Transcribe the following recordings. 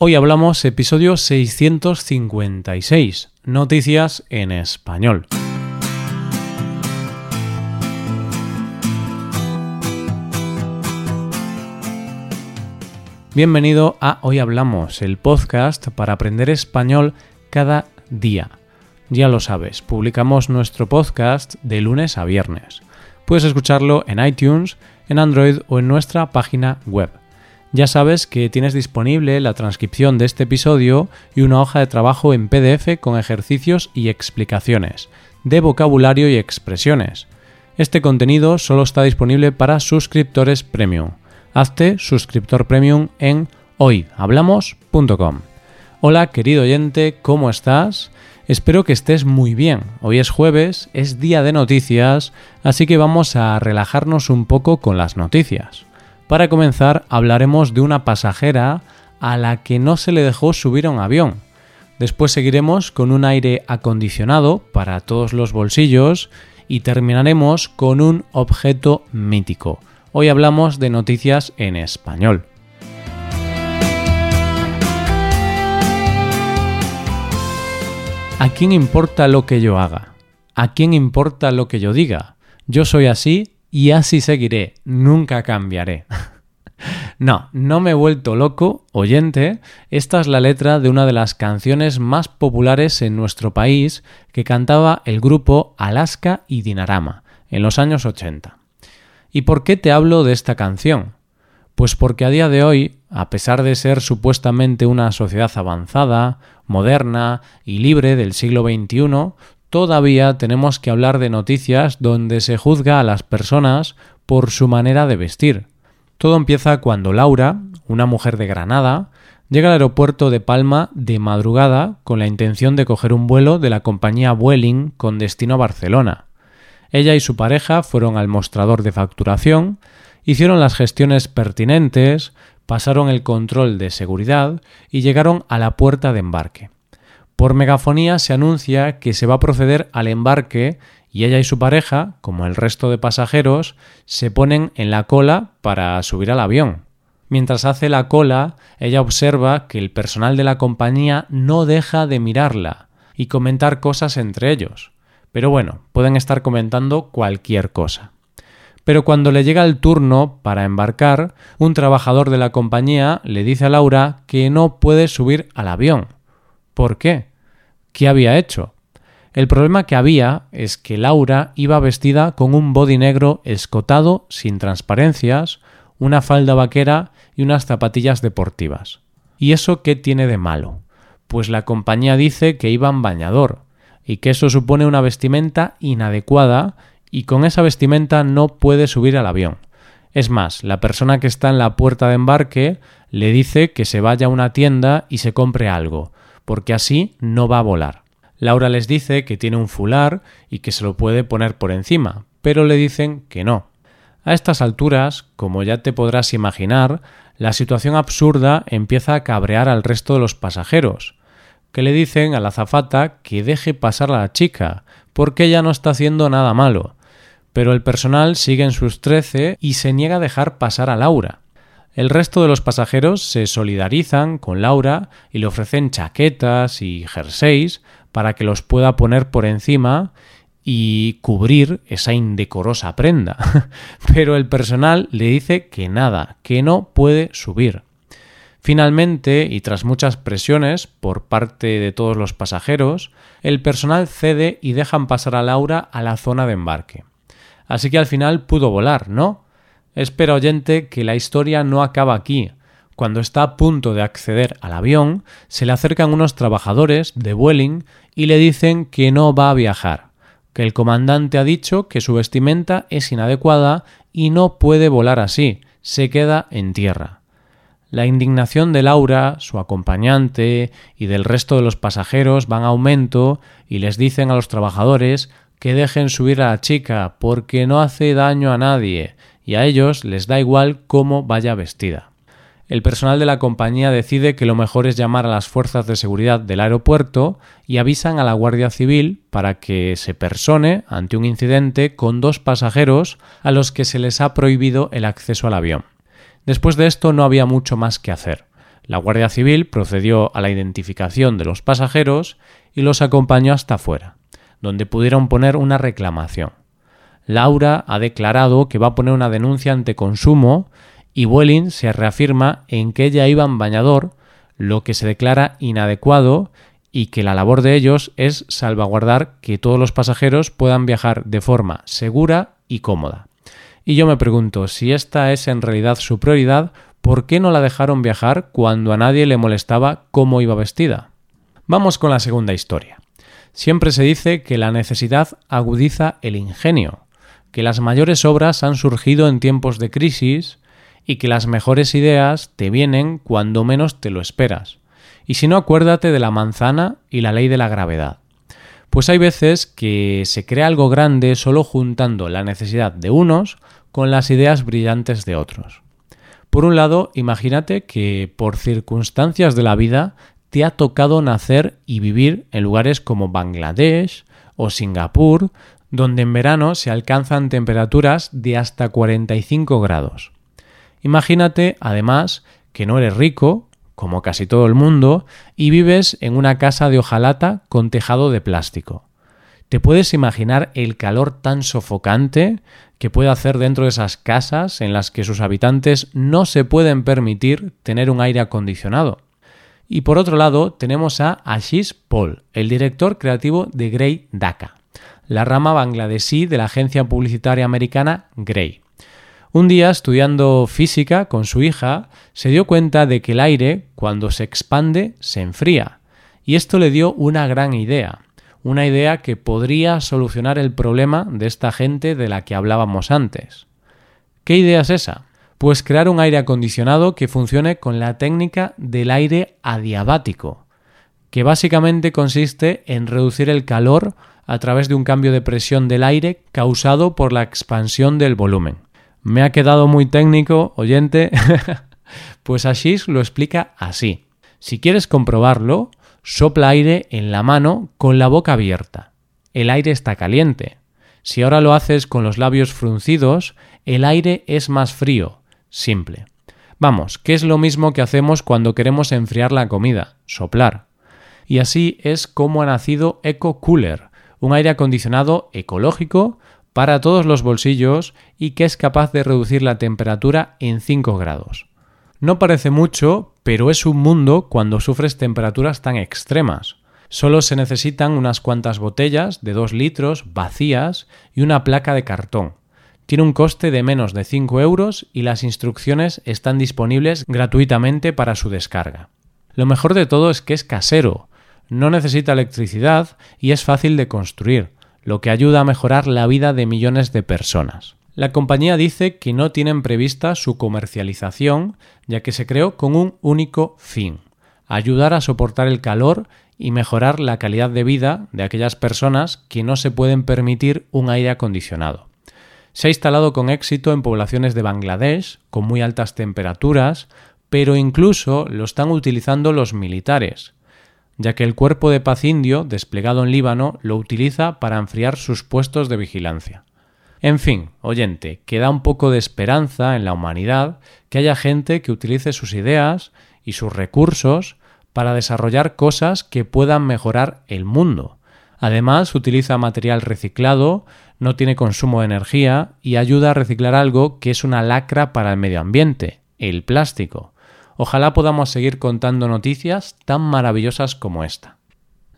Hoy hablamos episodio 656, Noticias en Español. Bienvenido a Hoy Hablamos, el podcast para aprender español cada día. Ya lo sabes, publicamos nuestro podcast de lunes a viernes. Puedes escucharlo en iTunes, en Android o en nuestra página web ya sabes que tienes disponible la transcripción de este episodio y una hoja de trabajo en PDF con ejercicios y explicaciones, de vocabulario y expresiones. Este contenido solo está disponible para suscriptores premium. Hazte suscriptor premium en hoyhablamos.com. Hola querido oyente, ¿cómo estás? Espero que estés muy bien. Hoy es jueves, es día de noticias, así que vamos a relajarnos un poco con las noticias. Para comenzar, hablaremos de una pasajera a la que no se le dejó subir a un avión. Después seguiremos con un aire acondicionado para todos los bolsillos y terminaremos con un objeto mítico. Hoy hablamos de noticias en español. ¿A quién importa lo que yo haga? ¿A quién importa lo que yo diga? Yo soy así y así seguiré, nunca cambiaré. no, no me he vuelto loco, oyente, esta es la letra de una de las canciones más populares en nuestro país que cantaba el grupo Alaska y Dinarama en los años 80. ¿Y por qué te hablo de esta canción? Pues porque a día de hoy, a pesar de ser supuestamente una sociedad avanzada, moderna y libre del siglo XXI, todavía tenemos que hablar de noticias donde se juzga a las personas por su manera de vestir. Todo empieza cuando Laura, una mujer de Granada, llega al aeropuerto de Palma de madrugada con la intención de coger un vuelo de la compañía Vueling con destino a Barcelona. Ella y su pareja fueron al mostrador de facturación, hicieron las gestiones pertinentes, pasaron el control de seguridad y llegaron a la puerta de embarque. Por megafonía se anuncia que se va a proceder al embarque y ella y su pareja, como el resto de pasajeros, se ponen en la cola para subir al avión. Mientras hace la cola, ella observa que el personal de la compañía no deja de mirarla y comentar cosas entre ellos. Pero bueno, pueden estar comentando cualquier cosa. Pero cuando le llega el turno para embarcar, un trabajador de la compañía le dice a Laura que no puede subir al avión. ¿Por qué? ¿Qué había hecho? El problema que había es que Laura iba vestida con un body negro escotado sin transparencias, una falda vaquera y unas zapatillas deportivas. ¿Y eso qué tiene de malo? Pues la compañía dice que iba en bañador, y que eso supone una vestimenta inadecuada y con esa vestimenta no puede subir al avión. Es más, la persona que está en la puerta de embarque le dice que se vaya a una tienda y se compre algo, porque así no va a volar. Laura les dice que tiene un fular y que se lo puede poner por encima, pero le dicen que no. A estas alturas, como ya te podrás imaginar, la situación absurda empieza a cabrear al resto de los pasajeros, que le dicen a la azafata que deje pasar a la chica, porque ella no está haciendo nada malo. Pero el personal sigue en sus trece y se niega a dejar pasar a Laura. El resto de los pasajeros se solidarizan con Laura y le ofrecen chaquetas y jerseys para que los pueda poner por encima y cubrir esa indecorosa prenda. Pero el personal le dice que nada, que no puede subir. Finalmente, y tras muchas presiones por parte de todos los pasajeros, el personal cede y dejan pasar a Laura a la zona de embarque. Así que al final pudo volar, ¿no? Espera oyente que la historia no acaba aquí. Cuando está a punto de acceder al avión, se le acercan unos trabajadores de Vueling y le dicen que no va a viajar, que el comandante ha dicho que su vestimenta es inadecuada y no puede volar así, se queda en tierra. La indignación de Laura, su acompañante y del resto de los pasajeros van a aumento y les dicen a los trabajadores que dejen subir a la chica porque no hace daño a nadie y a ellos les da igual cómo vaya vestida. El personal de la compañía decide que lo mejor es llamar a las fuerzas de seguridad del aeropuerto y avisan a la Guardia Civil para que se persone ante un incidente con dos pasajeros a los que se les ha prohibido el acceso al avión. Después de esto no había mucho más que hacer. La Guardia Civil procedió a la identificación de los pasajeros y los acompañó hasta afuera, donde pudieron poner una reclamación. Laura ha declarado que va a poner una denuncia ante consumo y Welling se reafirma en que ella iba en bañador, lo que se declara inadecuado y que la labor de ellos es salvaguardar que todos los pasajeros puedan viajar de forma segura y cómoda. Y yo me pregunto, si esta es en realidad su prioridad, ¿por qué no la dejaron viajar cuando a nadie le molestaba cómo iba vestida? Vamos con la segunda historia. Siempre se dice que la necesidad agudiza el ingenio, que las mayores obras han surgido en tiempos de crisis y que las mejores ideas te vienen cuando menos te lo esperas. Y si no, acuérdate de la manzana y la ley de la gravedad. Pues hay veces que se crea algo grande solo juntando la necesidad de unos con las ideas brillantes de otros. Por un lado, imagínate que por circunstancias de la vida te ha tocado nacer y vivir en lugares como Bangladesh o Singapur, donde en verano se alcanzan temperaturas de hasta 45 grados. Imagínate, además, que no eres rico, como casi todo el mundo, y vives en una casa de hojalata con tejado de plástico. ¿Te puedes imaginar el calor tan sofocante que puede hacer dentro de esas casas en las que sus habitantes no se pueden permitir tener un aire acondicionado? Y por otro lado, tenemos a Ashish Paul, el director creativo de Grey Dhaka la rama bangladesí de la agencia publicitaria americana Grey. Un día, estudiando física con su hija, se dio cuenta de que el aire, cuando se expande, se enfría. Y esto le dio una gran idea, una idea que podría solucionar el problema de esta gente de la que hablábamos antes. ¿Qué idea es esa? Pues crear un aire acondicionado que funcione con la técnica del aire adiabático, que básicamente consiste en reducir el calor a través de un cambio de presión del aire causado por la expansión del volumen. ¿Me ha quedado muy técnico, oyente? pues Ashish lo explica así. Si quieres comprobarlo, sopla aire en la mano con la boca abierta. El aire está caliente. Si ahora lo haces con los labios fruncidos, el aire es más frío. Simple. Vamos, que es lo mismo que hacemos cuando queremos enfriar la comida, soplar. Y así es como ha nacido Eco Cooler, un aire acondicionado ecológico para todos los bolsillos y que es capaz de reducir la temperatura en 5 grados. No parece mucho, pero es un mundo cuando sufres temperaturas tan extremas. Solo se necesitan unas cuantas botellas de 2 litros vacías y una placa de cartón. Tiene un coste de menos de 5 euros y las instrucciones están disponibles gratuitamente para su descarga. Lo mejor de todo es que es casero, no necesita electricidad y es fácil de construir, lo que ayuda a mejorar la vida de millones de personas. La compañía dice que no tienen prevista su comercialización, ya que se creó con un único fin, ayudar a soportar el calor y mejorar la calidad de vida de aquellas personas que no se pueden permitir un aire acondicionado. Se ha instalado con éxito en poblaciones de Bangladesh, con muy altas temperaturas, pero incluso lo están utilizando los militares, ya que el cuerpo de paz indio, desplegado en Líbano, lo utiliza para enfriar sus puestos de vigilancia. En fin, oyente, que da un poco de esperanza en la humanidad que haya gente que utilice sus ideas y sus recursos para desarrollar cosas que puedan mejorar el mundo. Además, utiliza material reciclado, no tiene consumo de energía y ayuda a reciclar algo que es una lacra para el medio ambiente, el plástico. Ojalá podamos seguir contando noticias tan maravillosas como esta.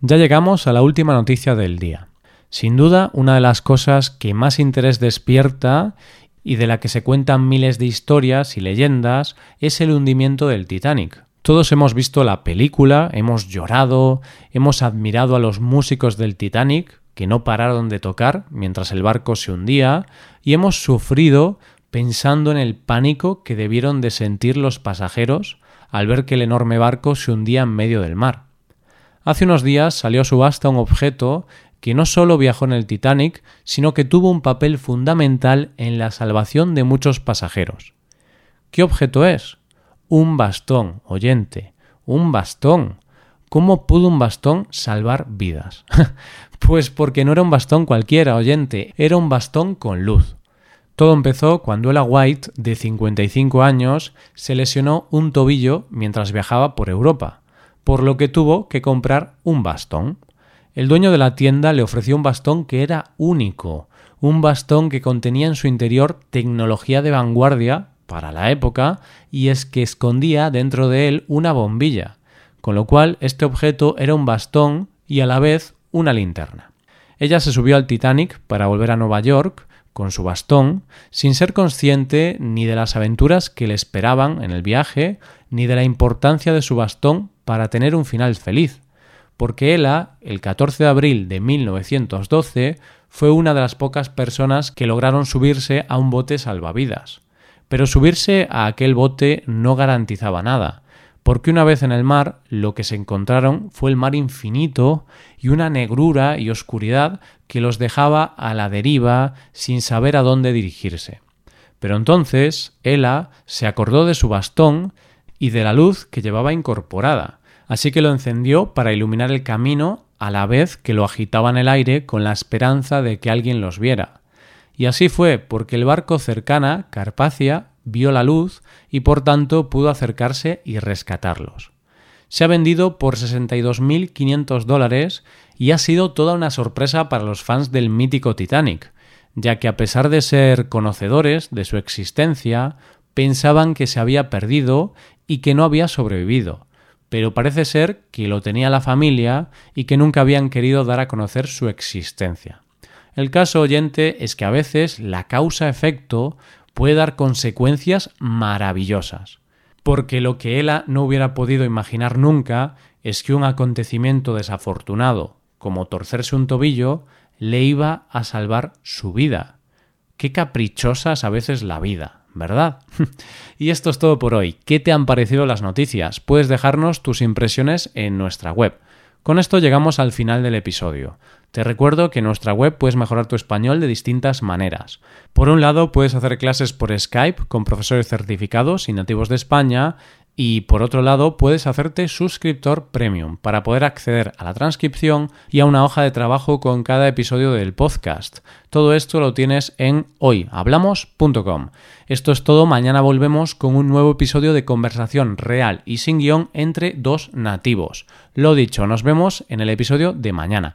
Ya llegamos a la última noticia del día. Sin duda, una de las cosas que más interés despierta y de la que se cuentan miles de historias y leyendas es el hundimiento del Titanic. Todos hemos visto la película, hemos llorado, hemos admirado a los músicos del Titanic, que no pararon de tocar mientras el barco se hundía, y hemos sufrido pensando en el pánico que debieron de sentir los pasajeros al ver que el enorme barco se hundía en medio del mar. Hace unos días salió a subasta un objeto que no solo viajó en el Titanic, sino que tuvo un papel fundamental en la salvación de muchos pasajeros. ¿Qué objeto es? Un bastón, oyente, un bastón. ¿Cómo pudo un bastón salvar vidas? pues porque no era un bastón cualquiera, oyente, era un bastón con luz. Todo empezó cuando Ella White, de 55 años, se lesionó un tobillo mientras viajaba por Europa, por lo que tuvo que comprar un bastón. El dueño de la tienda le ofreció un bastón que era único, un bastón que contenía en su interior tecnología de vanguardia para la época y es que escondía dentro de él una bombilla, con lo cual este objeto era un bastón y a la vez una linterna. Ella se subió al Titanic para volver a Nueva York con su bastón, sin ser consciente ni de las aventuras que le esperaban en el viaje, ni de la importancia de su bastón para tener un final feliz, porque Ella, el 14 de abril de 1912, fue una de las pocas personas que lograron subirse a un bote salvavidas. Pero subirse a aquel bote no garantizaba nada, porque una vez en el mar lo que se encontraron fue el mar infinito y una negrura y oscuridad que los dejaba a la deriva sin saber a dónde dirigirse. Pero entonces Ella se acordó de su bastón y de la luz que llevaba incorporada, así que lo encendió para iluminar el camino a la vez que lo agitaba en el aire con la esperanza de que alguien los viera. Y así fue, porque el barco cercana, Carpacia, vio la luz y por tanto pudo acercarse y rescatarlos. Se ha vendido por 62.500 dólares y ha sido toda una sorpresa para los fans del mítico Titanic, ya que a pesar de ser conocedores de su existencia, pensaban que se había perdido y que no había sobrevivido, pero parece ser que lo tenía la familia y que nunca habían querido dar a conocer su existencia. El caso oyente es que a veces la causa-efecto puede dar consecuencias maravillosas. Porque lo que Ella no hubiera podido imaginar nunca es que un acontecimiento desafortunado, como torcerse un tobillo, le iba a salvar su vida. Qué caprichosas a veces la vida, ¿verdad? y esto es todo por hoy. ¿Qué te han parecido las noticias? Puedes dejarnos tus impresiones en nuestra web. Con esto llegamos al final del episodio. Te recuerdo que en nuestra web puedes mejorar tu español de distintas maneras. Por un lado, puedes hacer clases por Skype con profesores certificados y nativos de España y por otro lado, puedes hacerte suscriptor premium para poder acceder a la transcripción y a una hoja de trabajo con cada episodio del podcast. Todo esto lo tienes en hoyhablamos.com. Esto es todo, mañana volvemos con un nuevo episodio de conversación real y sin guion entre dos nativos. Lo dicho, nos vemos en el episodio de mañana.